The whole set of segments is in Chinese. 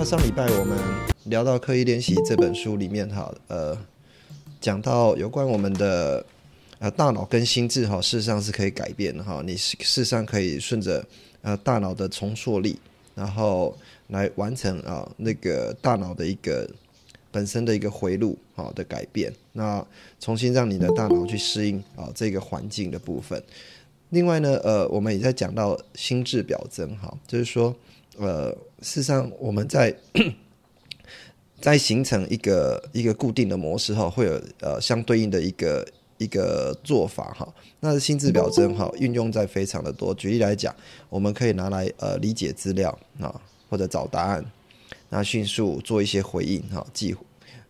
那上礼拜我们聊到《刻意练习》这本书里面，哈，呃，讲到有关我们的呃大脑跟心智，哈，事实上是可以改变的，哈，你事实上可以顺着呃大脑的重塑力，然后来完成啊那个大脑的一个本身的一个回路，好的改变，那重新让你的大脑去适应啊这个环境的部分。另外呢，呃，我们也在讲到心智表征，哈，就是说。呃，事实上，我们在在形成一个一个固定的模式哈，会有呃相对应的一个一个做法哈。那心智表征哈，运用在非常的多。举例来讲，我们可以拿来呃理解资料啊，或者找答案，那迅速做一些回应哈，计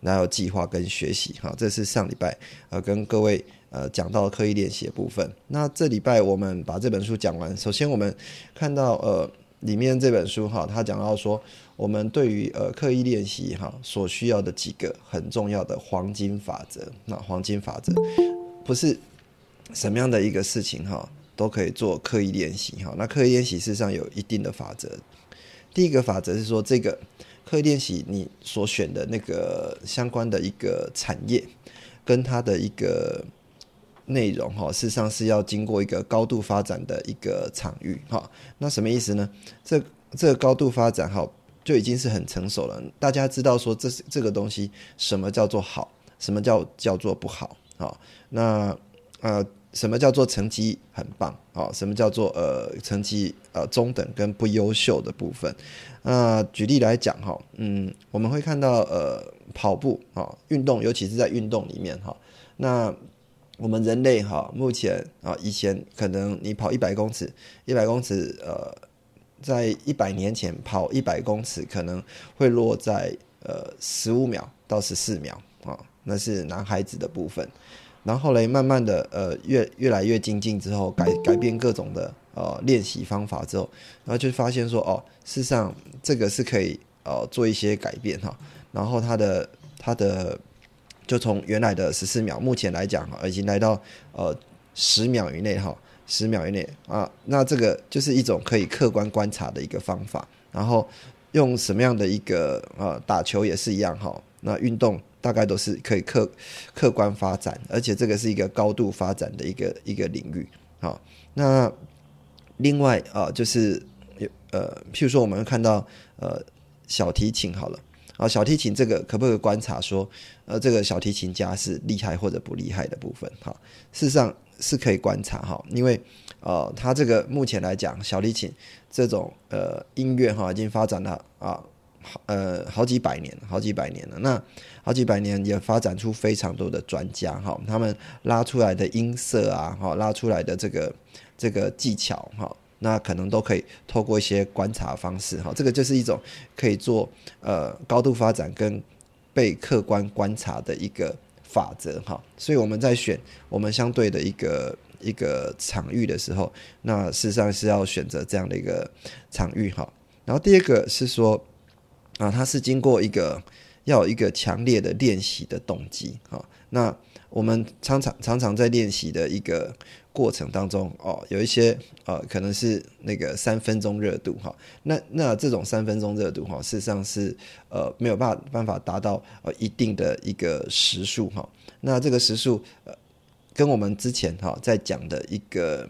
然后计划跟学习哈。这是上礼拜呃跟各位呃讲到刻意练习的部分。那这礼拜我们把这本书讲完。首先我们看到呃。里面这本书哈，他讲到说，我们对于呃刻意练习哈所需要的几个很重要的黄金法则。那黄金法则不是什么样的一个事情哈都可以做刻意练习哈。那刻意练习事实上有一定的法则。第一个法则是说，这个刻意练习你所选的那个相关的一个产业跟它的一个。内容哈，事实上是要经过一个高度发展的一个场域哈。那什么意思呢？这这个高度发展哈，就已经是很成熟了。大家知道说，这是这个东西什么叫做好，什么叫叫做不好啊？那呃，什么叫做成绩很棒啊？什么叫做呃成绩呃中等跟不优秀的部分？那举例来讲哈，嗯，我们会看到呃跑步啊，运动，尤其是在运动里面哈，那。我们人类哈，目前啊，以前可能你跑一百公尺，一百公尺，呃，在一百年前跑一百公尺可能会落在呃十五秒到十四秒啊，那是男孩子的部分。然后嘞，慢慢的呃越越来越精进之后，改改变各种的呃练习方法之后，然后就发现说哦，事实上这个是可以呃做一些改变哈。然后他的他的。就从原来的十四秒，目前来讲哈，已经来到呃十秒以内哈，十秒以内啊，那这个就是一种可以客观观察的一个方法。然后用什么样的一个呃打球也是一样哈，那运动大概都是可以客客观发展，而且这个是一个高度发展的一个一个领域好，那另外啊，就是呃，譬如说我们看到呃小提琴好了。啊，小提琴这个可不可以观察说，呃，这个小提琴家是厉害或者不厉害的部分？哈，事实上是可以观察哈，因为呃，他这个目前来讲，小提琴这种呃音乐哈，已经发展了啊，呃好几百年，好几百年了。那好几百年也发展出非常多的专家哈，他们拉出来的音色啊，哈，拉出来的这个这个技巧哈。那可能都可以透过一些观察方式，哈，这个就是一种可以做呃高度发展跟被客观观察的一个法则，哈。所以我们在选我们相对的一个一个场域的时候，那事实上是要选择这样的一个场域，哈。然后第二个是说啊，它是经过一个要有一个强烈的练习的动机，哈。那我们常常常常在练习的一个。过程当中哦，有一些呃，可能是那个三分钟热度哈。那那这种三分钟热度哈，事实上是呃没有办法办法达到呃一定的一个时速哈。那这个时速呃，跟我们之前哈在讲的一个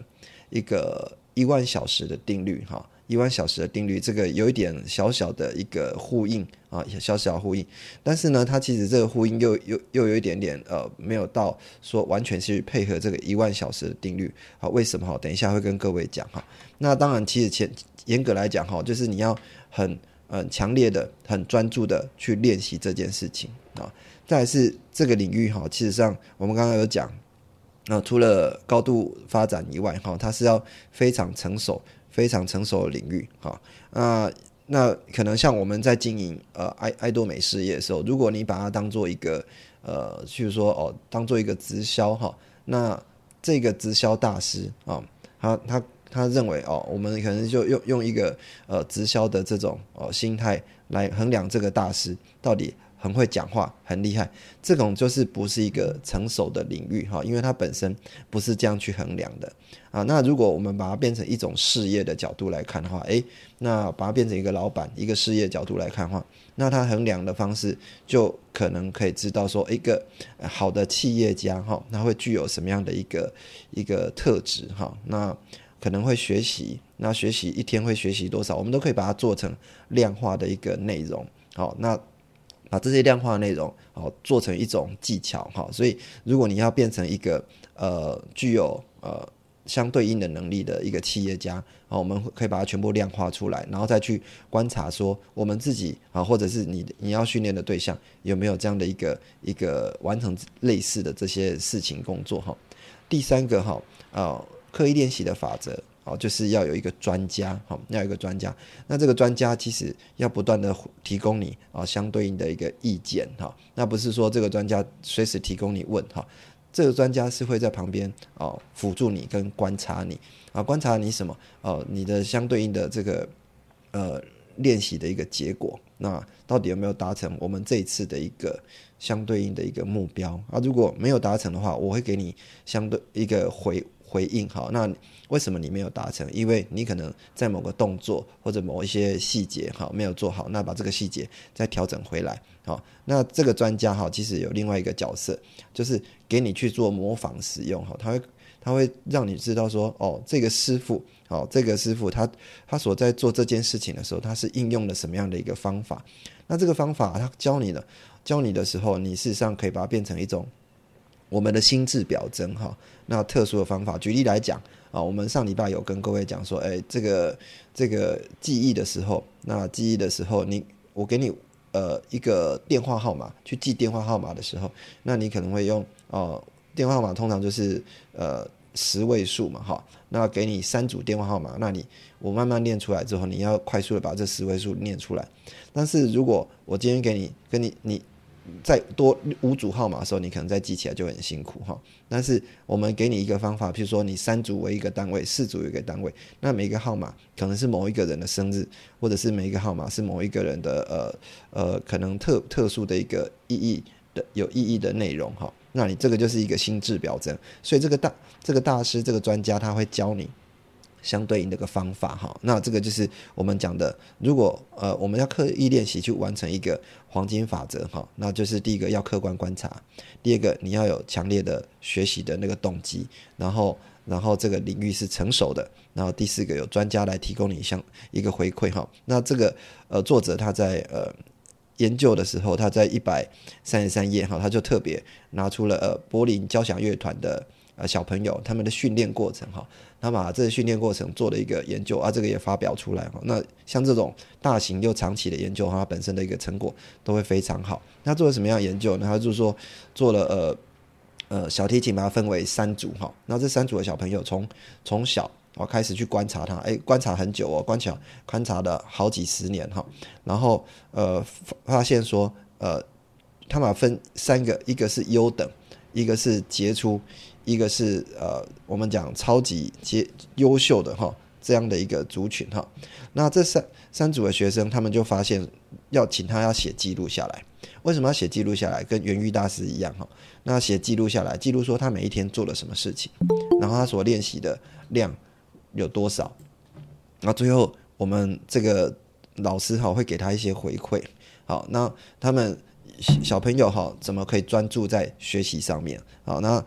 一个一万小时的定律哈。一万小时的定律，这个有一点小小的一个呼应啊，小小呼应。但是呢，它其实这个呼应又又又有一点点呃，没有到说完全是配合这个一万小时的定律啊。为什么哈？等一下会跟各位讲哈。那当然，其实前严格来讲哈，就是你要很嗯强烈的、很专注的去练习这件事情啊。再是这个领域哈，其实上我们刚刚有讲，那除了高度发展以外哈，它是要非常成熟。非常成熟的领域，哈，那那可能像我们在经营呃爱爱多美事业的时候，如果你把它当做一个呃，譬如说哦，当做一个直销哈，那这个直销大师啊，他他他认为哦，我们可能就用用一个呃直销的这种哦心态来衡量这个大师到底。很会讲话，很厉害，这种就是不是一个成熟的领域哈，因为它本身不是这样去衡量的啊。那如果我们把它变成一种事业的角度来看的话，诶，那把它变成一个老板一个事业角度来看的话，那它衡量的方式就可能可以知道说，一个好的企业家哈，他会具有什么样的一个一个特质哈？那可能会学习，那学习一天会学习多少，我们都可以把它做成量化的一个内容。好，那。把这些量化的内容哦做成一种技巧哈，所以如果你要变成一个呃具有呃相对应的能力的一个企业家啊，我们可以把它全部量化出来，然后再去观察说我们自己啊，或者是你你要训练的对象有没有这样的一个一个完成类似的这些事情工作哈。第三个哈啊刻意练习的法则。哦，就是要有一个专家，哈，要有一个专家。那这个专家其实要不断的提供你啊相对应的一个意见，哈。那不是说这个专家随时提供你问，哈。这个专家是会在旁边哦辅助你跟观察你啊，观察你什么？哦，你的相对应的这个呃练习的一个结果，那到底有没有达成我们这一次的一个相对应的一个目标啊？如果没有达成的话，我会给你相对一个回。回应好，那为什么你没有达成？因为你可能在某个动作或者某一些细节哈没有做好，那把这个细节再调整回来。好，那这个专家哈其实有另外一个角色，就是给你去做模仿使用哈，他会他会让你知道说哦，这个师傅哦，这个师傅他他所在做这件事情的时候，他是应用了什么样的一个方法？那这个方法他教你的教你的时候，你事实上可以把它变成一种。我们的心智表征哈，那特殊的方法，举例来讲啊，我们上礼拜有跟各位讲说，哎，这个这个记忆的时候，那记忆的时候，你我给你呃一个电话号码去记电话号码的时候，那你可能会用哦电话号码通常就是呃十位数嘛哈，那给你三组电话号码，那你我慢慢念出来之后，你要快速的把这十位数念出来，但是如果我今天给你跟你你。再多五组号码的时候，你可能再记起来就很辛苦哈。但是我们给你一个方法，譬如说你三组为一个单位，四组一个单位，那每一个号码可能是某一个人的生日，或者是每一个号码是某一个人的呃呃可能特特殊的一个意义的有意义的内容哈。那你这个就是一个心智表征，所以这个大这个大师这个专家他会教你。相对应的一个方法哈，那这个就是我们讲的，如果呃我们要刻意练习去完成一个黄金法则哈，那就是第一个要客观观察，第二个你要有强烈的学习的那个动机，然后然后这个领域是成熟的，然后第四个有专家来提供你像一个回馈哈，那这个呃作者他在呃研究的时候，他在一百三十三页哈，他就特别拿出了呃柏林交响乐团的。呃，小朋友他们的训练过程哈，他把这个训练过程做了一个研究啊，这个也发表出来哈。那像这种大型又长期的研究，它本身的一个成果都会非常好。那做了什么样的研究呢？他就是说做了呃呃小提琴，把它分为三组哈。那这三组的小朋友从从小我开始去观察他，哎，观察很久哦，观察观察了好几十年哈。然后呃发现说呃，他把分三个，一个是优等，一个是杰出。一个是呃，我们讲超级杰优秀的哈这样的一个族群哈，那这三三组的学生，他们就发现要请他要写记录下来。为什么要写记录下来？跟元玉大师一样哈，那写记录下来，记录说他每一天做了什么事情，然后他所练习的量有多少，那最后我们这个老师哈会给他一些回馈。好，那他们小朋友哈怎么可以专注在学习上面？好，那。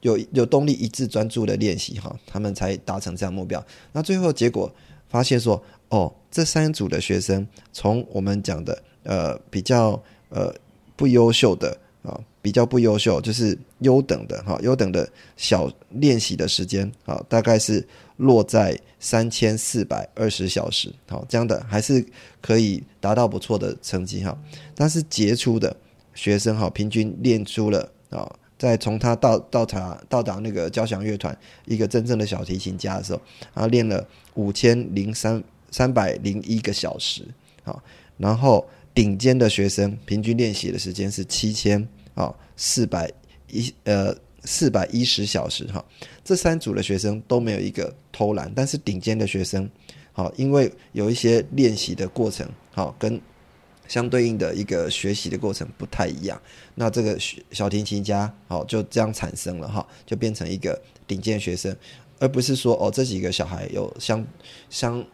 有有动力、一致专注的练习哈，他们才达成这样目标。那最后结果发现说，哦，这三组的学生，从我们讲的呃比较呃不优秀的啊，比较不优秀，就是优等的哈，优等的小练习的时间啊，大概是落在三千四百二十小时，好，这样的还是可以达到不错的成绩哈。但是杰出的学生哈，平均练出了啊。在从他到到达到达那个交响乐团一个真正的小提琴家的时候，他练了五千零三三百零一个小时，好，然后顶尖的学生平均练习的时间是七千啊四百一呃四百一十小时哈，这三组的学生都没有一个偷懒，但是顶尖的学生好，因为有一些练习的过程好跟。相对应的一个学习的过程不太一样，那这个小提琴家好就这样产生了哈，就变成一个顶尖学生，而不是说哦这几个小孩有相相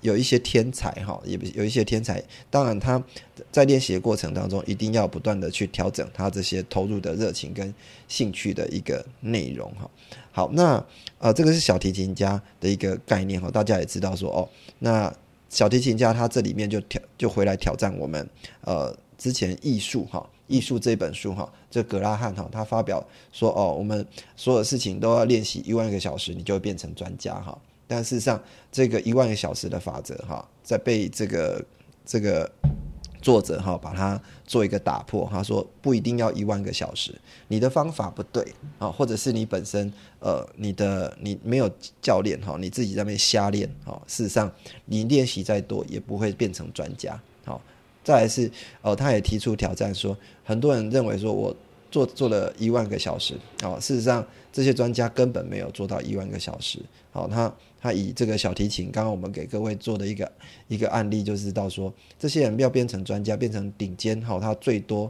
有一些天才哈，也有一些天才，当然他在练习的过程当中一定要不断的去调整他这些投入的热情跟兴趣的一个内容哈。好，那呃这个是小提琴家的一个概念哈，大家也知道说哦那。小提琴家他这里面就挑就回来挑战我们，呃，之前艺术哈，艺术这本书哈，这格拉汉哈，他发表说哦，我们所有事情都要练习一万个小时，你就会变成专家哈。但事实上，这个一万个小时的法则哈，在被这个这个。作者哈把它做一个打破，他说不一定要一万个小时，你的方法不对啊，或者是你本身呃你的你没有教练哈，你自己在那边瞎练哈，事实上你练习再多也不会变成专家好。再来是呃他也提出挑战说，很多人认为说我做做了一万个小时啊，事实上这些专家根本没有做到一万个小时好他。他以这个小提琴，刚刚我们给各位做的一个一个案例，就是到说，这些人要变成专家，变成顶尖，好，他最多，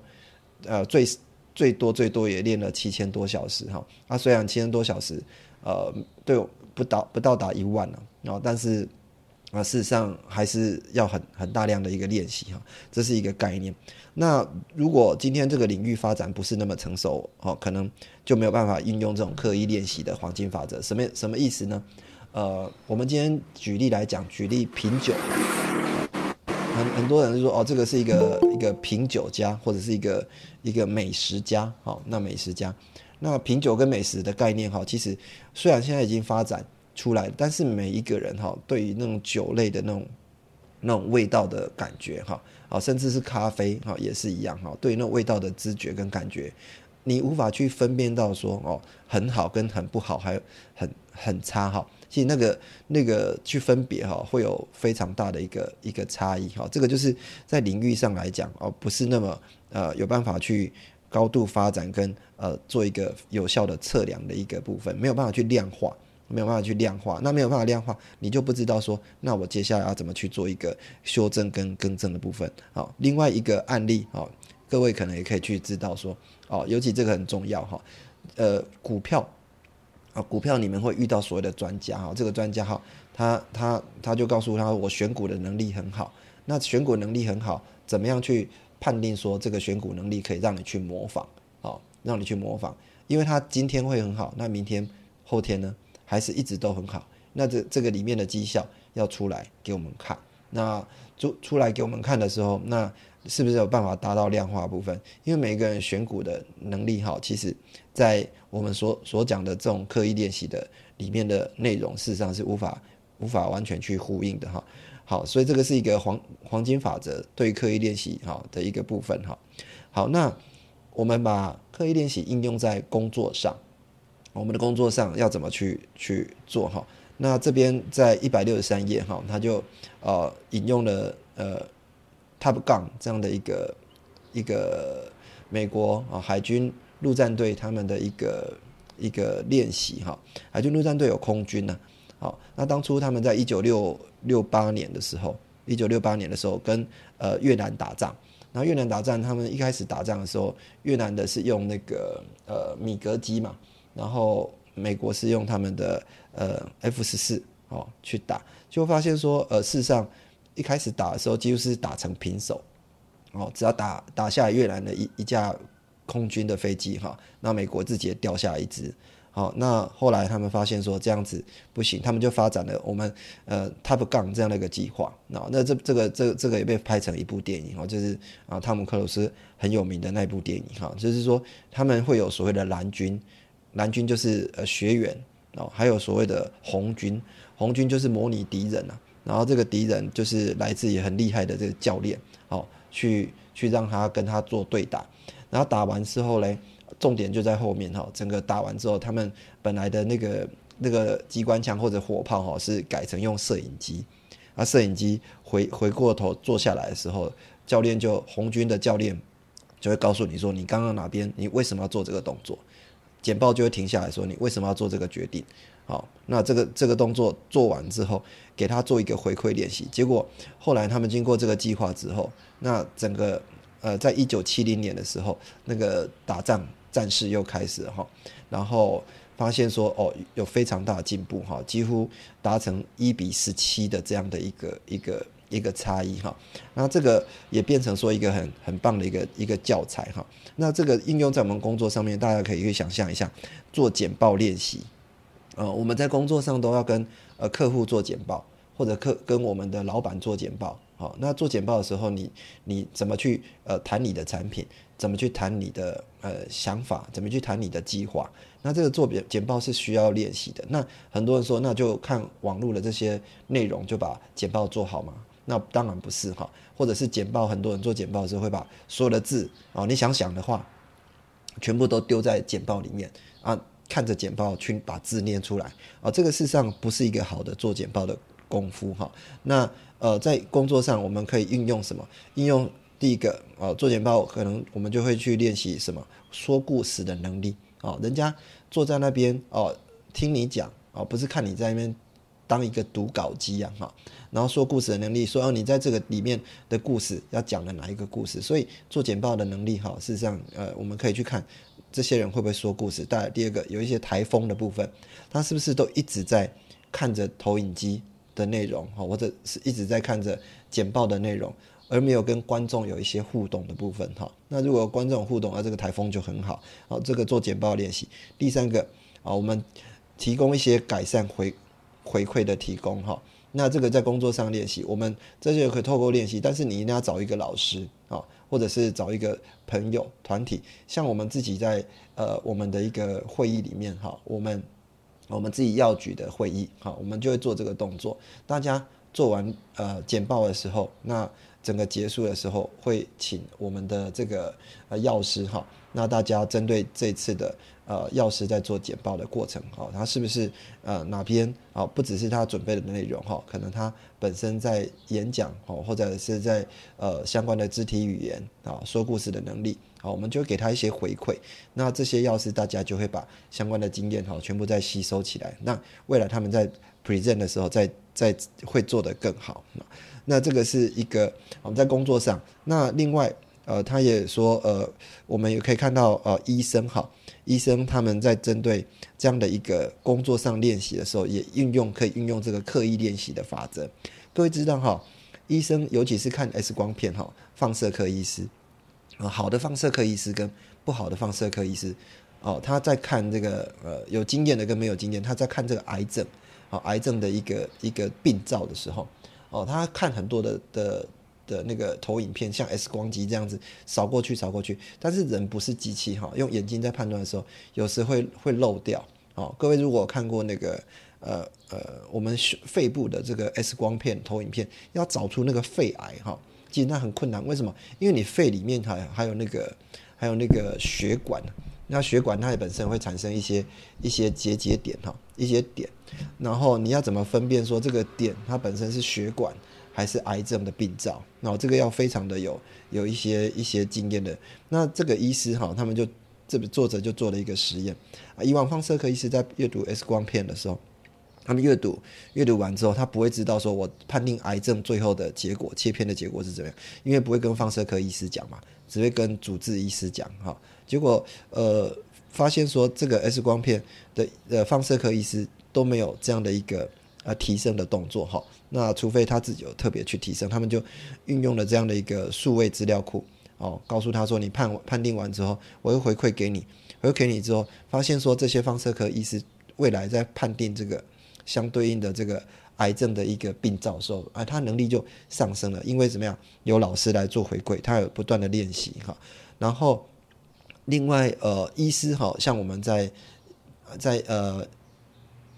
呃，最最多最多也练了七千多小时，哈，他虽然七千多小时，呃，对，不到不到达一万了，然后但是啊，事实上还是要很很大量的一个练习，哈，这是一个概念。那如果今天这个领域发展不是那么成熟，哦，可能就没有办法运用这种刻意练习的黄金法则。什么什么意思呢？呃，我们今天举例来讲，举例品酒，很很多人就说哦，这个是一个一个品酒家，或者是一个一个美食家，好，那美食家，那品酒跟美食的概念哈，其实虽然现在已经发展出来，但是每一个人哈，对于那种酒类的那种那种味道的感觉哈，啊，甚至是咖啡哈，也是一样哈，对于那味道的知觉跟感觉，你无法去分辨到说哦，很好跟很不好，还有很很差哈。其实那个那个去分别哈，会有非常大的一个一个差异哈。这个就是在领域上来讲哦，不是那么呃有办法去高度发展跟呃做一个有效的测量的一个部分，没有办法去量化，没有办法去量化。那没有办法量化，你就不知道说，那我接下来要怎么去做一个修正跟更正的部分。好，另外一个案例哦，各位可能也可以去知道说哦，尤其这个很重要哈，呃，股票啊。股票你们会遇到所谓的专家哈，这个专家哈，他他他就告诉他我选股的能力很好，那选股能力很好，怎么样去判定说这个选股能力可以让你去模仿，好，让你去模仿，因为他今天会很好，那明天后天呢，还是一直都很好，那这这个里面的绩效要出来给我们看，那出出来给我们看的时候，那是不是有办法达到量化部分？因为每个人选股的能力哈，其实。在我们所所讲的这种刻意练习的里面的内容，事实上是无法无法完全去呼应的哈。好，所以这个是一个黄黄金法则对刻意练习哈的一个部分哈。好，那我们把刻意练习应用在工作上，我们的工作上要怎么去去做哈？那这边在一百六十三页哈，他就呃引用了呃 Top Gun 这样的一个一个美国啊海军。陆战队他们的一个一个练习哈，海军陆战队有空军呢，好，那当初他们在一九六六八年的时候，一九六八年的时候跟呃越南打仗，然后越南打仗，他们一开始打仗的时候，越南的是用那个呃米格机嘛，然后美国是用他们的呃 F 十四哦去打，就发现说呃事实上一开始打的时候几乎是打成平手，哦，只要打打下越南的一一架。空军的飞机哈，那美国自己也掉下一只，好，那后来他们发现说这样子不行，他们就发展了我们呃 Top Gun 这样的一个计划，那那这这个这这个也被拍成一部电影哦，就是啊汤姆克鲁斯很有名的那部电影哈，就是说他们会有所谓的蓝军，蓝军就是呃学员哦，还有所谓的红军，红军就是模拟敌人啊，然后这个敌人就是来自于很厉害的这个教练，好去去让他跟他做对打。然后打完之后嘞，重点就在后面哈，整个打完之后，他们本来的那个那个机关枪或者火炮哈是改成用摄影机，啊，摄影机回回过头坐下来的时候，教练就红军的教练就会告诉你说，你刚刚哪边，你为什么要做这个动作？简报就会停下来说，你为什么要做这个决定？好，那这个这个动作做完之后，给他做一个回馈练习。结果后来他们经过这个计划之后，那整个呃，在一九七零年的时候，那个打仗战事又开始哈，然后发现说哦，有非常大的进步哈，几乎达成一比十七的这样的一个一个一个差异哈。那这个也变成说一个很很棒的一个一个教材哈。那这个应用在我们工作上面，大家可以去想象一下，做简报练习。呃，我们在工作上都要跟呃客户做简报，或者客跟我们的老板做简报。好，那做简报的时候，你你怎么去呃谈你的产品？怎么去谈你的呃想法？怎么去谈你的计划？那这个做简简报是需要练习的。那很多人说，那就看网络的这些内容就把简报做好吗？那当然不是哈。或者是简报，很多人做简报的时候会把所有的字啊，你想想的话，全部都丢在简报里面啊。看着简报去把字念出来啊，这个事实上不是一个好的做简报的功夫哈。那呃，在工作上我们可以运用什么？运用第一个啊，做简报可能我们就会去练习什么说故事的能力啊。人家坐在那边哦，听你讲哦，不是看你在那边当一个读稿机啊哈。然后说故事的能力，说哦，你在这个里面的故事要讲的哪一个故事？所以做简报的能力哈，事实上呃，我们可以去看。这些人会不会说故事？当然，第二个有一些台风的部分，他是不是都一直在看着投影机的内容，哈，或者是一直在看着简报的内容，而没有跟观众有一些互动的部分，哈。那如果观众互动，那这个台风就很好，好，这个做简报练习。第三个，啊，我们提供一些改善回回馈的提供，哈。那这个在工作上练习，我们这就可以透过练习，但是你一定要找一个老师，啊。或者是找一个朋友团体，像我们自己在呃我们的一个会议里面哈，我们我们自己要举的会议哈，我们就会做这个动作。大家做完呃简报的时候，那整个结束的时候会请我们的这个呃药师哈，那大家针对这次的。呃，药师在做简报的过程，哈，他是不是呃哪边啊？不只是他准备的内容，哈，可能他本身在演讲，哦，或者是在呃相关的肢体语言啊，说故事的能力，好，我们就给他一些回馈。那这些药师大家就会把相关的经验，哈，全部再吸收起来。那未来他们在 present 的时候，再再会做得更好。那这个是一个我们在工作上。那另外，呃，他也说，呃，我们也可以看到，呃，医生，哈。医生他们在针对这样的一个工作上练习的时候，也运用可以运用这个刻意练习的法则。各位知道哈，医生尤其是看 X 光片哈，放射科医师啊，好的放射科医师跟不好的放射科医师哦，他在看这个呃有经验的跟没有经验，他在看这个癌症啊癌症的一个一个病灶的时候哦，他看很多的的。的那个投影片像 X 光机这样子扫过去扫过去，但是人不是机器哈，用眼睛在判断的时候，有时会会漏掉。哦，各位如果看过那个呃呃我们肺部的这个 X 光片投影片，要找出那个肺癌哈，其实那很困难。为什么？因为你肺里面还还有那个还有那个血管，那血管它本身会产生一些一些结节点哈，一些点，然后你要怎么分辨说这个点它本身是血管？还是癌症的病灶，那这个要非常的有有一些一些经验的。那这个医师哈，他们就这个作者就做了一个实验啊。以往放射科医师在阅读 X 光片的时候，他们阅读阅读完之后，他不会知道说我判定癌症最后的结果切片的结果是怎么样，因为不会跟放射科医师讲嘛，只会跟主治医师讲哈。结果呃，发现说这个 X 光片的呃放射科医师都没有这样的一个。啊，提升的动作哈，那除非他自己有特别去提升，他们就运用了这样的一个数位资料库哦，告诉他说，你判判定完之后，我会回馈给你，回馈给你之后，发现说这些放射科医师未来在判定这个相对应的这个癌症的一个病灶时候，啊，他能力就上升了，因为怎么样，有老师来做回馈，他有不断的练习哈，然后另外呃，医师哈，像我们在在呃。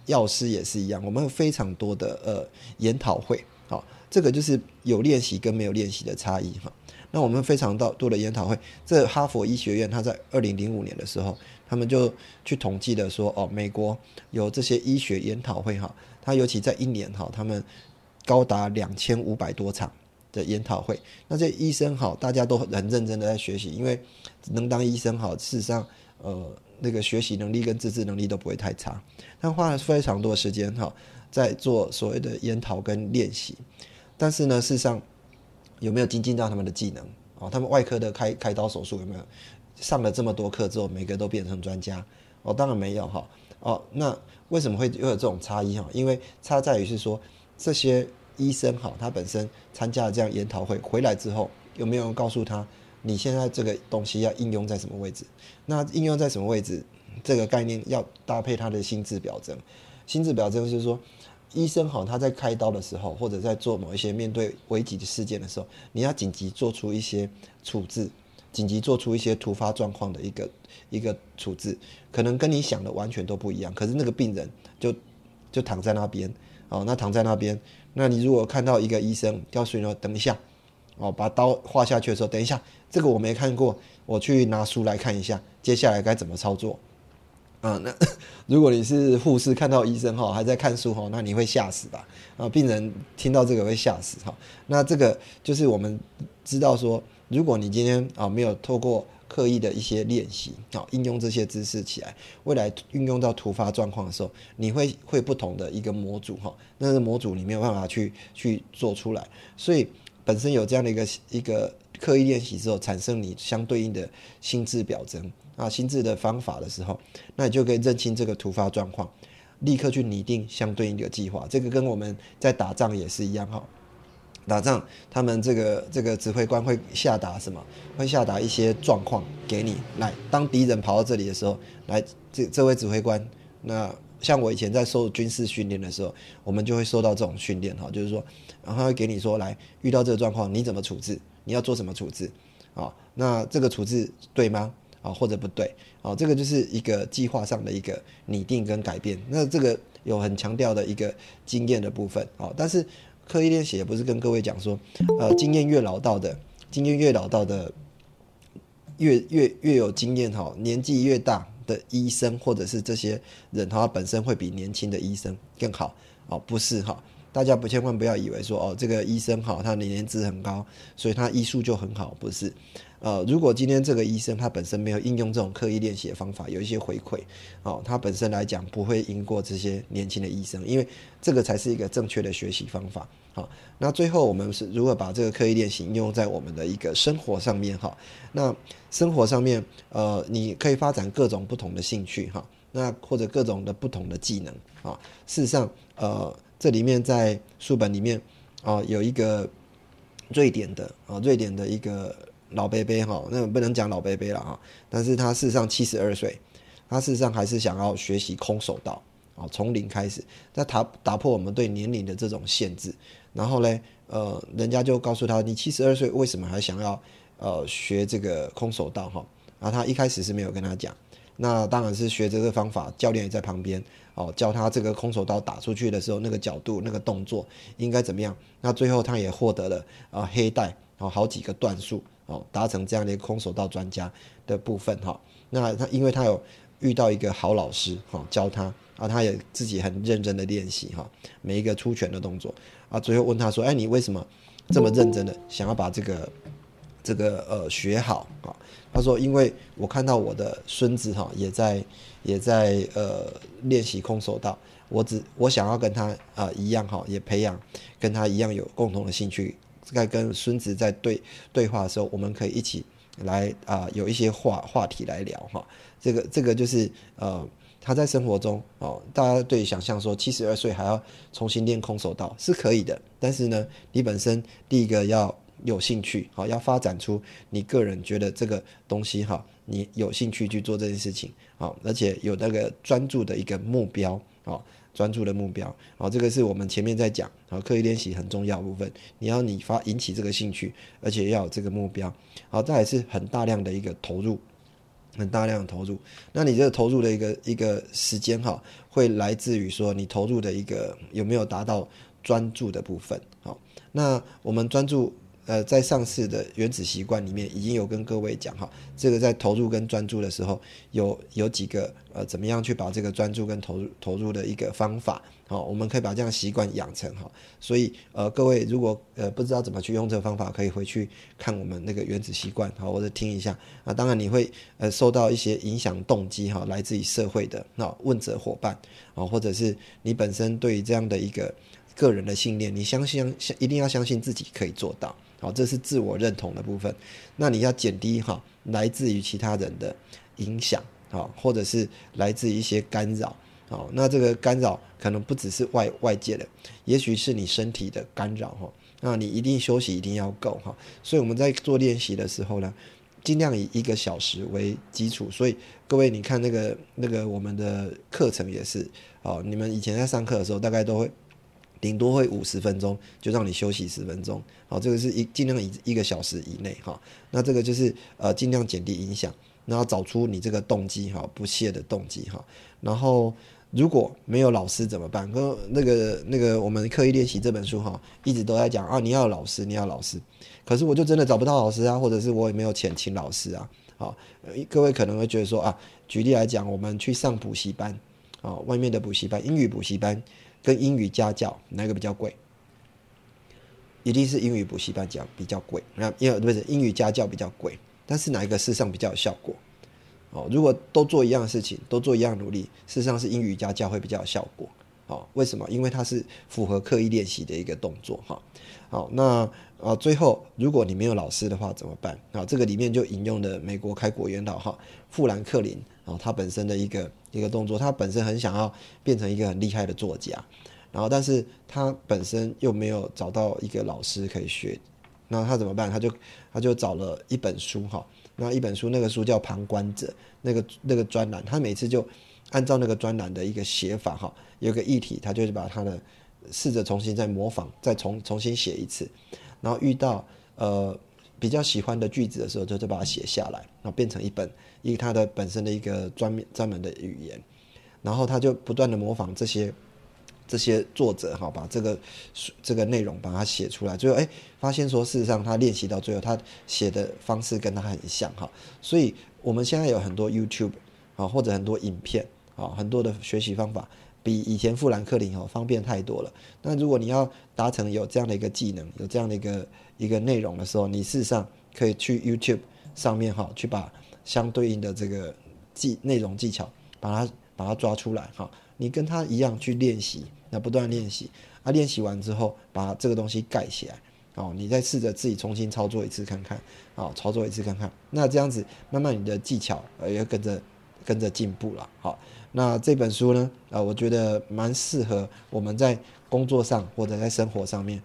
药师也是一样，我们有非常多的呃研讨会，好，这个就是有练习跟没有练习的差异哈。那我们非常到多的研讨会，这哈佛医学院他在二零零五年的时候，他们就去统计的说，哦，美国有这些医学研讨会哈，他尤其在一年哈，他们高达两千五百多场的研讨会。那这医生好，大家都很认真的在学习，因为能当医生好，事实上呃那个学习能力跟自制能力都不会太差。他花了非常多时间哈，在做所谓的研讨跟练习。但是呢，事实上有没有精进到他们的技能？哦，他们外科的开开刀手术有没有上了这么多课之后，每个都变成专家？哦，当然没有哈。哦，那为什么会又有这种差异哈？因为差在于是说，这些医生哈，他本身参加了这样研讨会回来之后，有没有人告诉他，你现在这个东西要应用在什么位置？那应用在什么位置？这个概念要搭配他的心智表征。心智表征就是说。医生哈，他在开刀的时候，或者在做某一些面对危急的事件的时候，你要紧急做出一些处置，紧急做出一些突发状况的一个一个处置，可能跟你想的完全都不一样。可是那个病人就就躺在那边，哦，那躺在那边，那你如果看到一个医生告诉你说等一下，哦，把刀划下去的时候，等一下，这个我没看过，我去拿书来看一下，接下来该怎么操作。啊，那 如果你是护士看到医生哈还在看书哈，那你会吓死吧？啊，病人听到这个会吓死哈。那这个就是我们知道说，如果你今天啊没有透过刻意的一些练习啊，应用这些知识起来，未来运用到突发状况的时候，你会会不同的一个模组哈，那个模组你没有办法去去做出来，所以本身有这样的一个一个刻意练习之后，产生你相对应的心智表征。啊，心智的方法的时候，那你就可以认清这个突发状况，立刻去拟定相对应的计划。这个跟我们在打仗也是一样哈。打仗，他们这个这个指挥官会下达什么？会下达一些状况给你来。当敌人跑到这里的时候，来这这位指挥官，那像我以前在受军事训练的时候，我们就会受到这种训练哈，就是说，然后会给你说，来遇到这个状况你怎么处置？你要做什么处置？啊，那这个处置对吗？啊，或者不对，啊，这个就是一个计划上的一个拟定跟改变。那这个有很强调的一个经验的部分，啊，但是刻意练习也不是跟各位讲说，呃，经验越老道的，经验越老道的，越越越有经验哈，年纪越大的医生或者是这些人，他本身会比年轻的医生更好，哦，不是哈。大家不千万不要以为说哦，这个医生好，他的年资很高，所以他医术就很好，不是。呃，如果今天这个医生他本身没有应用这种刻意练习的方法，有一些回馈，哦，他本身来讲不会赢过这些年轻的医生，因为这个才是一个正确的学习方法。好，那最后我们是如何把这个刻意练习应用在我们的一个生活上面？哈，那生活上面，呃，你可以发展各种不同的兴趣，哈，那或者各种的不同的技能，啊，事实上，呃。这里面在书本里面，啊，有一个瑞典的啊，瑞典的一个老伯伯哈，那不能讲老伯伯了哈，但是他事实上七十二岁，他事实上还是想要学习空手道啊，从零开始，在打打破我们对年龄的这种限制，然后呢，呃，人家就告诉他，你七十二岁为什么还想要呃学这个空手道哈？然后他一开始是没有跟他讲。那当然是学这个方法，教练也在旁边哦，教他这个空手道打出去的时候那个角度、那个动作应该怎么样。那最后他也获得了啊黑带哦，好几个段数哦，达成这样的一个空手道专家的部分哈。那他因为他有遇到一个好老师哈，教他啊，他也自己很认真的练习哈，每一个出拳的动作啊，最后问他说：“哎，你为什么这么认真的想要把这个？”这个呃学好啊，他说，因为我看到我的孙子哈也在也在呃练习空手道，我只我想要跟他啊一样哈，也培养跟他一样有共同的兴趣，在跟孙子在对对话的时候，我们可以一起来啊有一些话话题来聊哈，这个这个就是呃他在生活中哦，大家对想象说七十二岁还要重新练空手道是可以的，但是呢，你本身第一个要。有兴趣好，要发展出你个人觉得这个东西哈，你有兴趣去做这件事情好，而且有那个专注的一个目标啊，专注的目标好，这个是我们前面在讲啊，刻意练习很重要部分，你要你发引起这个兴趣，而且要有这个目标好，这还是很大量的一个投入，很大量的投入。那你这个投入的一个一个时间哈，会来自于说你投入的一个有没有达到专注的部分好，那我们专注。呃在上次的原子习惯里面已经有跟各位讲哈，这个在投入跟专注的时候有有几个呃怎么样去把这个专注跟投入投入的一个方法，好，我们可以把这样习惯养成哈。所以呃各位如果呃不知道怎么去用这个方法，可以回去看我们那个原子习惯好，或者听一下啊。当然你会呃受到一些影响动机哈，来自于社会的那问责伙伴啊，或者是你本身对于这样的一个。个人的信念，你相信相一定要相信自己可以做到，好，这是自我认同的部分。那你要减低哈来自于其他人的影响，好，或者是来自于一些干扰，好，那这个干扰可能不只是外外界的，也许是你身体的干扰哈。那你一定休息一定要够哈。所以我们在做练习的时候呢，尽量以一个小时为基础。所以各位你看那个那个我们的课程也是，哦，你们以前在上课的时候大概都会。顶多会五十分钟，就让你休息十分钟。好，这个是一尽量以一个小时以内哈。那这个就是呃尽量减低影响，然后找出你这个动机哈，不懈的动机哈。然后如果没有老师怎么办？跟那个那个我们刻意练习这本书哈，一直都在讲啊，你要老师，你要老师。可是我就真的找不到老师啊，或者是我也没有钱请老师啊。好，各位可能会觉得说啊，举例来讲，我们去上补习班啊，外面的补习班，英语补习班。跟英语家教哪个比较贵？一定是英语补习班讲比较贵。那因为不是英语家教比较贵，但是哪一个事实上比较有效果？哦，如果都做一样的事情，都做一样努力，事实上是英语家教会比较有效果。哦，为什么？因为它是符合刻意练习的一个动作。哈，好，那啊，最后如果你没有老师的话怎么办？啊，这个里面就引用了美国开国元老哈富兰克林啊，他本身的一个。一个动作，他本身很想要变成一个很厉害的作家，然后但是他本身又没有找到一个老师可以学，那他怎么办？他就他就找了一本书哈，那一本书那个书叫《旁观者》，那个那个专栏，他每次就按照那个专栏的一个写法哈，有个议题，他就是把他的试着重新再模仿，再重重新写一次，然后遇到呃。比较喜欢的句子的时候，就就把它写下来，然后变成一本，以他的本身的一个专门专门的语言，然后他就不断的模仿这些这些作者哈，把这个这个内容把它写出来，最后哎发现说事实上他练习到最后，他写的方式跟他很像哈，所以我们现在有很多 YouTube 啊或者很多影片啊很多的学习方法。比以前富兰克林哦方便太多了。那如果你要达成有这样的一个技能，有这样的一个一个内容的时候，你事实上可以去 YouTube 上面哈，去把相对应的这个技内容技巧，把它把它抓出来哈。你跟他一样去练习，那不断练习，啊，练习完之后把这个东西盖起来，哦，你再试着自己重新操作一次看看，啊，操作一次看看，那这样子慢慢你的技巧呃也跟着跟着进步了，好。那这本书呢？啊，我觉得蛮适合我们在工作上或者在生活上面，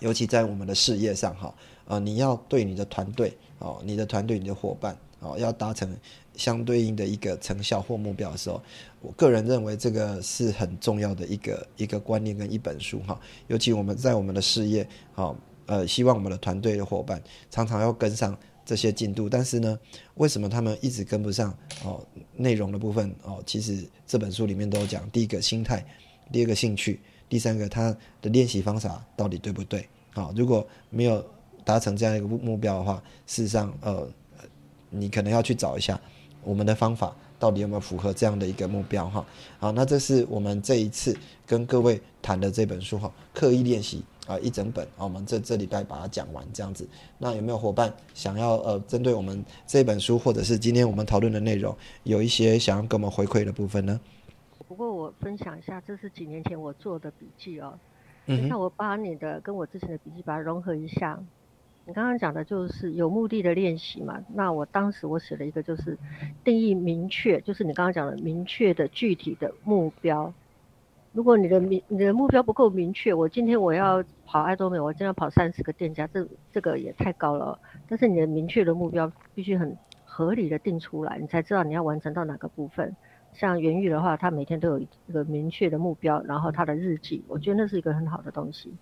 尤其在我们的事业上哈。呃，你要对你的团队哦，你的团队、你的伙伴哦，要达成相对应的一个成效或目标的时候，我个人认为这个是很重要的一个一个观念跟一本书哈。尤其我们在我们的事业，好，呃，希望我们的团队的伙伴常常要跟上。这些进度，但是呢，为什么他们一直跟不上？哦，内容的部分哦，其实这本书里面都有讲。第一个心态，第二个兴趣，第三个他的练习方法到底对不对？好，如果没有达成这样一个目标的话，事实上，呃，你可能要去找一下我们的方法到底有没有符合这样的一个目标哈。好，那这是我们这一次跟各位谈的这本书哈，刻意练习。啊，一整本啊，我们这这礼拜把它讲完，这样子。那有没有伙伴想要呃，针对我们这本书，或者是今天我们讨论的内容，有一些想要给我们回馈的部分呢？不过我分享一下，这是几年前我做的笔记哦。嗯。那我把你的跟我之前的笔记把它融合一下。你刚刚讲的就是有目的的练习嘛？那我当时我写了一个，就是定义明确，就是你刚刚讲的明确的具体的目标。如果你的明你的目标不够明确，我今天我要跑爱多美，我今天要跑三十个店家，这这个也太高了。但是你的明确的目标必须很合理的定出来，你才知道你要完成到哪个部分。像袁玉的话，他每天都有一个明确的目标，然后他的日记，我觉得那是一个很好的东西。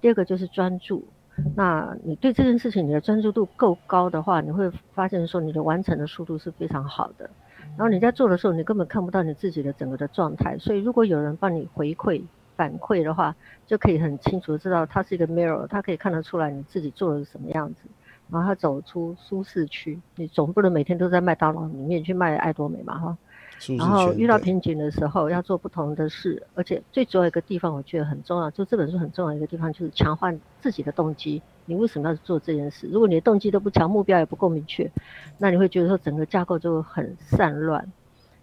第二个就是专注，那你对这件事情你的专注度够高的话，你会发现说你的完成的速度是非常好的。然后你在做的时候，你根本看不到你自己的整个的状态，所以如果有人帮你回馈反馈的话，就可以很清楚知道它是一个 mirror，它可以看得出来你自己做的是什么样子，然后它走出舒适区。你总不能每天都在麦当劳里面去卖爱多美嘛，哈。然后遇到瓶颈的时候，要做不同的事，而且最主要一个地方，我觉得很重要，就这本书很重要一个地方，就是强化自己的动机。你为什么要做这件事？如果你的动机都不强，目标也不够明确，那你会觉得说整个架构就很散乱。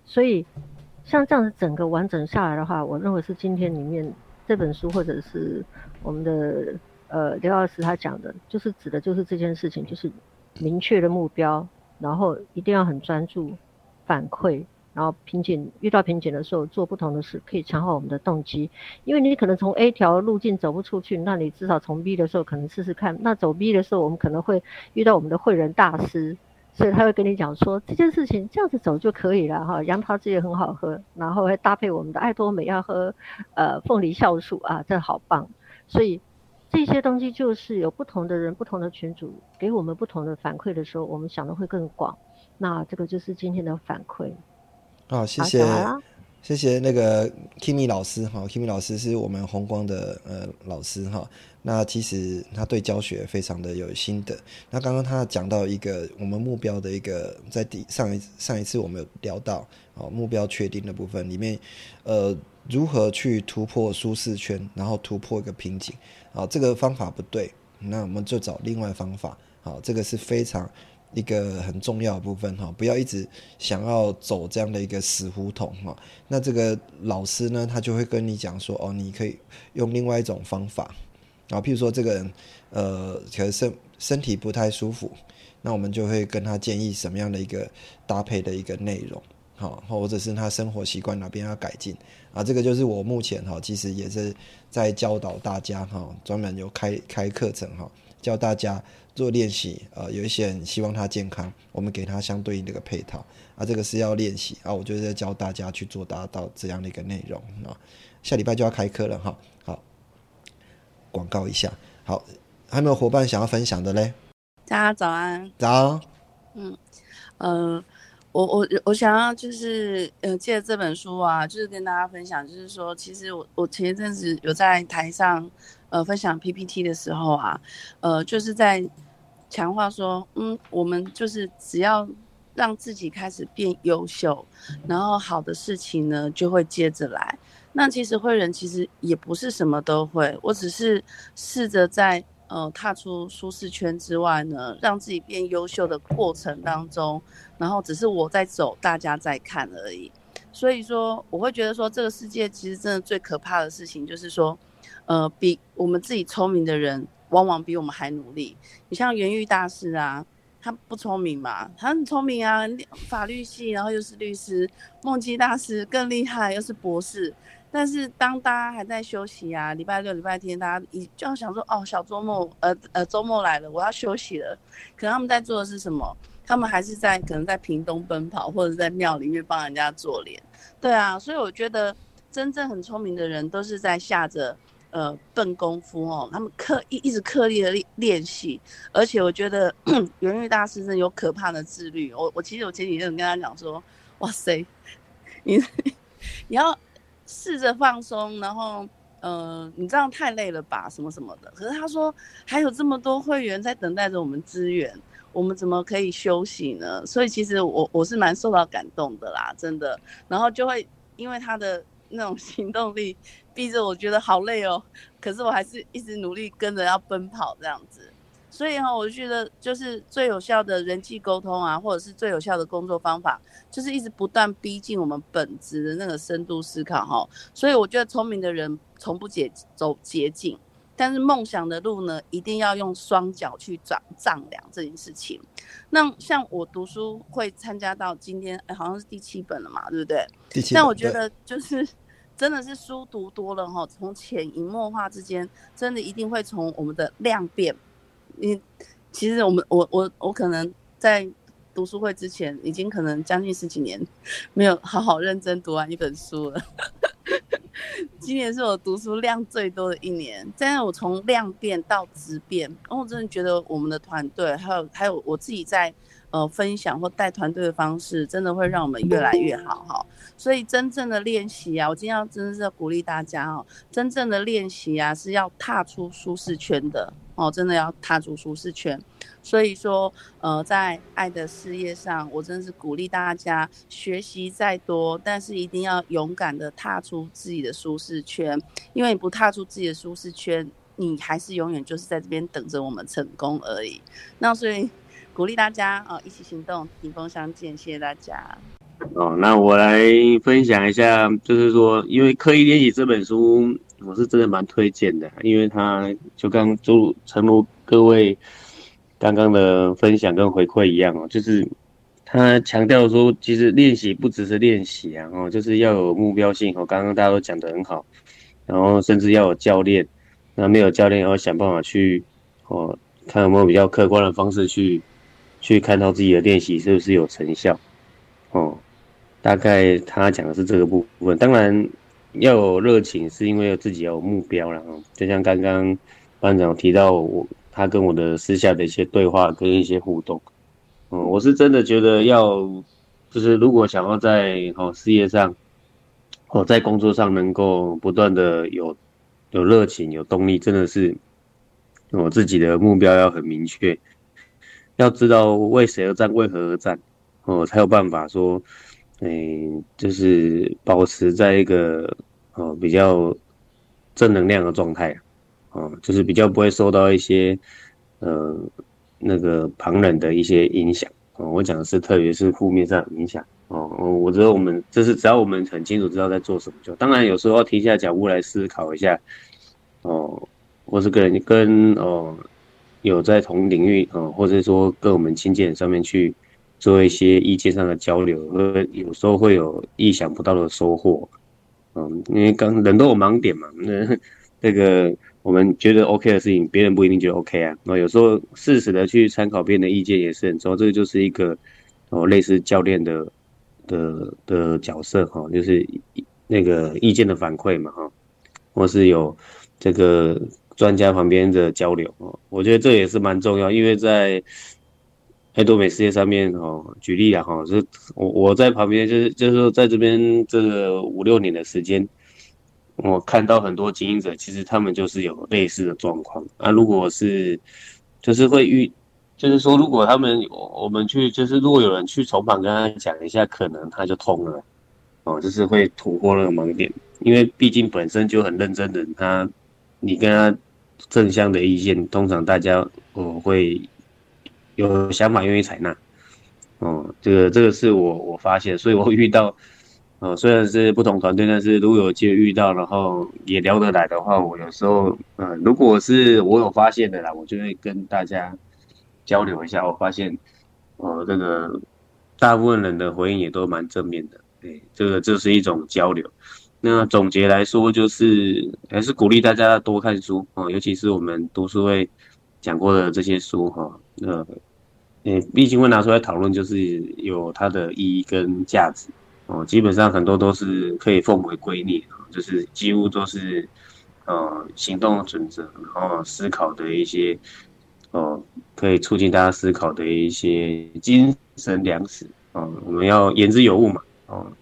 所以像这样子整个完整下来的话，我认为是今天里面这本书或者是我们的呃刘老师他讲的，就是指的就是这件事情，就是明确的目标，然后一定要很专注反馈。然后瓶颈遇到瓶颈的时候，做不同的事可以强化我们的动机。因为你可能从 A 条路径走不出去，那你至少从 B 的时候可能试试看。那走 B 的时候，我们可能会遇到我们的会人大师，所以他会跟你讲说这件事情这样子走就可以了哈。杨桃汁也很好喝，然后还搭配我们的爱多美要喝呃凤梨酵素啊，这好棒。所以这些东西就是有不同的人、不同的群主给我们不同的反馈的时候，我们想的会更广。那这个就是今天的反馈。好，谢谢，谢谢那个 Kimi 老师哈，Kimi 老师是我们红光的呃老师哈。那其实他对教学非常的有心得。那刚刚他讲到一个我们目标的一个，在第上一上一次我们有聊到哦，目标确定的部分里面，呃，如何去突破舒适圈，然后突破一个瓶颈啊，这个方法不对，那我们就找另外方法。好，这个是非常。一个很重要的部分哈，不要一直想要走这样的一个死胡同哈。那这个老师呢，他就会跟你讲说，哦，你可以用另外一种方法然后，譬如说这个人呃，可能身身体不太舒服，那我们就会跟他建议什么样的一个搭配的一个内容，好，或者是他生活习惯哪边要改进啊。这个就是我目前哈，其实也是在教导大家哈，专门有开开课程哈，教大家。做练习，呃，有一些人希望他健康，我们给他相对应的一个配套，啊，这个是要练习啊，我就是在教大家去做达到这样的一个内容啊，下礼拜就要开课了哈，好，广告一下，好，还有没有伙伴想要分享的嘞？大家早安，早，嗯，呃，我我我想要就是呃借这本书啊，就是跟大家分享，就是说，其实我我前一阵子有在台上呃分享 PPT 的时候啊，呃，就是在。强化说，嗯，我们就是只要让自己开始变优秀，然后好的事情呢就会接着来。那其实会人其实也不是什么都会，我只是试着在呃踏出舒适圈之外呢，让自己变优秀的过程当中，然后只是我在走，大家在看而已。所以说，我会觉得说，这个世界其实真的最可怕的事情就是说，呃，比我们自己聪明的人。往往比我们还努力。你像元玉大师啊，他不聪明嘛？他很聪明啊，法律系，然后又是律师。梦基大师更厉害，又是博士。但是当大家还在休息啊，礼拜六、礼拜天，大家一就要想说，哦，小周末，呃呃，周末来了，我要休息了。可他们在做的是什么？他们还是在可能在屏东奔跑，或者在庙里面帮人家做脸。对啊，所以我觉得真正很聪明的人，都是在下着。呃，笨功夫哦，他们刻一一直刻意的练练习，而且我觉得 元玉大师真有可怕的自律。我我其实我前几天跟他讲说，哇塞，你 你要试着放松，然后呃，你这样太累了吧，什么什么的。可是他说还有这么多会员在等待着我们支援，我们怎么可以休息呢？所以其实我我是蛮受到感动的啦，真的。然后就会因为他的那种 行动力。逼着我觉得好累哦，可是我还是一直努力跟着要奔跑这样子，所以哈，我觉得就是最有效的人际沟通啊，或者是最有效的工作方法，就是一直不断逼近我们本质的那个深度思考哈。所以我觉得聪明的人从不捷走捷径，但是梦想的路呢，一定要用双脚去丈丈量这件事情。那像我读书会参加到今天，哎，好像是第七本了嘛，对不对？第七。但我觉得就是。真的是书读多了哈，从潜移默化之间，真的一定会从我们的量变。你其实我们我我我可能在读书会之前，已经可能将近十几年没有好好认真读完一本书了。今年是我读书量最多的一年，但是我从量变到质变，我真的觉得我们的团队还有还有我自己在呃分享或带团队的方式，真的会让我们越来越好哈。所以真正的练习啊，我今天要真的是要鼓励大家哦，真正的练习啊是要踏出舒适圈的哦，真的要踏出舒适圈。所以说，呃，在爱的事业上，我真的是鼓励大家学习再多，但是一定要勇敢的踏出自己的舒适圈，因为你不踏出自己的舒适圈，你还是永远就是在这边等着我们成功而已。那所以鼓励大家哦，一起行动，顶峰相见，谢谢大家。哦，那我来分享一下，就是说，因为刻意练习这本书，我是真的蛮推荐的，因为它就刚就诚如各位。刚刚的分享跟回馈一样哦，就是他强调说，其实练习不只是练习啊，哦，就是要有目标性哦。刚刚大家都讲得很好，然后甚至要有教练，那没有教练要想办法去哦，看有没有比较客观的方式去去看到自己的练习是不是有成效哦。大概他讲的是这个部分，当然要有热情，是因为自己有目标了。就像刚刚班长提到我。他跟我的私下的一些对话跟一些互动，嗯，我是真的觉得要，就是如果想要在哦事业上，哦在工作上能够不断的有有热情有动力，真的是我自己的目标要很明确，要知道为谁而战，为何而战，哦才有办法说，嗯，就是保持在一个哦比较正能量的状态。哦，就是比较不会受到一些，呃，那个旁人的一些影响。哦，我讲的是特别是负面上的影响。哦，我觉得我们就是只要我们很清楚知道在做什么，就当然有时候要停下脚步来思考一下。哦，或是跟跟哦有在同领域哦，或者说跟我们亲近上面去做一些意见上的交流，呃，有时候会有意想不到的收获。嗯，因为刚人都有盲点嘛，那那个。我们觉得 OK 的事情，别人不一定觉得 OK 啊。那有时候适时的去参考别人的意见也是很重要。这个就是一个哦，类似教练的的的角色哈，就是那个意见的反馈嘛哈，或是有这个专家旁边的交流哦。我觉得这也是蛮重要，因为在爱多美事业上面哦，举例啊哈，是我我在旁边就是就是说在这边这个五六年的时间。我看到很多经营者，其实他们就是有类似的状况啊。如果是，就是会遇，就是说，如果他们我们去，就是如果有人去从旁跟他讲一下，可能他就通了，哦，就是会突破那个盲点。因为毕竟本身就很认真的他，你跟他正向的意见，通常大家我会有想法愿意采纳。哦，这个这个是我我发现，所以我遇到。呃，虽然是不同团队，但是如果有机会遇到，然后也聊得来的话，我有时候，呃，如果是我有发现的啦，我就会跟大家交流一下。我发现，呃，这个大部分人的回应也都蛮正面的，对，这个这是一种交流。那总结来说，就是还是鼓励大家多看书哦，尤其是我们读书会讲过的这些书哈，呃，诶，毕竟会拿出来讨论，就是有它的意义跟价值。哦，基本上很多都是可以奉为圭臬，就是几乎都是，呃，行动的准则，然后思考的一些，哦，可以促进大家思考的一些精神粮食啊。我们要言之有物嘛，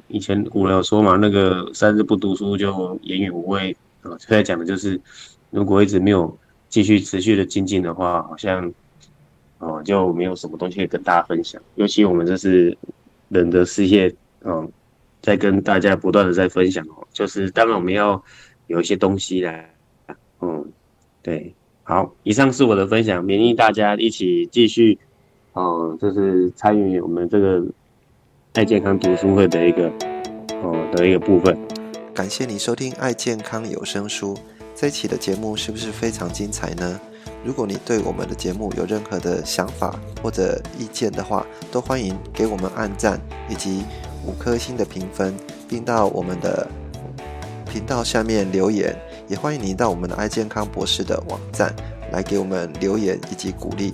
以前古人有说嘛，那个三日不读书就言语无味啊。现在讲的就是，如果一直没有继续持续的精进的话，好像，哦，就没有什么东西可以跟大家分享。尤其我们这是人的事业，嗯。在跟大家不断的在分享哦，就是当然我们要有一些东西来，嗯，对，好，以上是我的分享，勉励大家一起继续，哦，就是参与我们这个爱健康读书会的一个，哦的一个部分。感谢你收听爱健康有声书，这一期的节目是不是非常精彩呢？如果你对我们的节目有任何的想法或者意见的话，都欢迎给我们按赞以及。五颗星的评分，并到我们的频道下面留言，也欢迎您到我们的爱健康博士的网站来给我们留言以及鼓励。